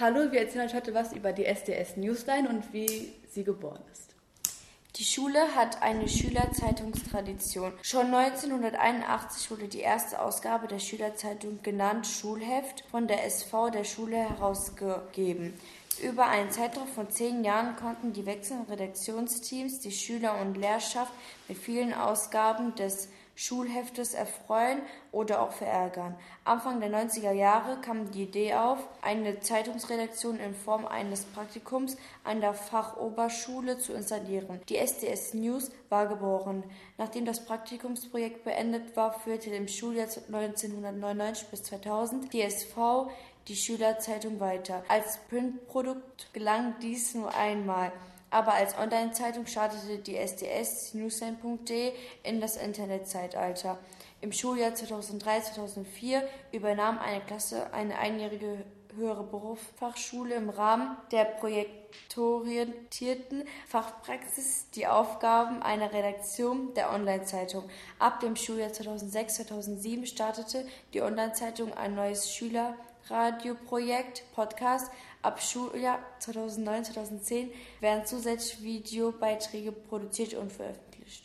Hallo, wir erzählen euch heute was über die SDS Newsline und wie sie geboren ist. Die Schule hat eine Schülerzeitungstradition. Schon 1981 wurde die erste Ausgabe der Schülerzeitung genannt Schulheft von der SV der Schule herausgegeben. Über einen Zeitraum von zehn Jahren konnten die wechselnden Redaktionsteams die Schüler und Lehrerschaft mit vielen Ausgaben des Schulheftes erfreuen oder auch verärgern. Anfang der 90er Jahre kam die Idee auf, eine Zeitungsredaktion in Form eines Praktikums an der Fachoberschule zu installieren. Die SDS News war geboren. Nachdem das Praktikumsprojekt beendet war, führte im Schuljahr 1999 bis 2000 die SV die Schülerzeitung weiter. Als Printprodukt gelang dies nur einmal aber als Online-Zeitung startete die SDS newsline.de in das Internetzeitalter. Im Schuljahr 2003-2004 übernahm eine Klasse eine einjährige höhere Berufsfachschule im Rahmen der projektorientierten Fachpraxis die Aufgaben einer Redaktion der Online-Zeitung. Ab dem Schuljahr 2006-2007 startete die Online-Zeitung ein neues Schülerradioprojekt Podcast Ab Schuljahr 2009-2010 werden zusätzlich Videobeiträge produziert und veröffentlicht.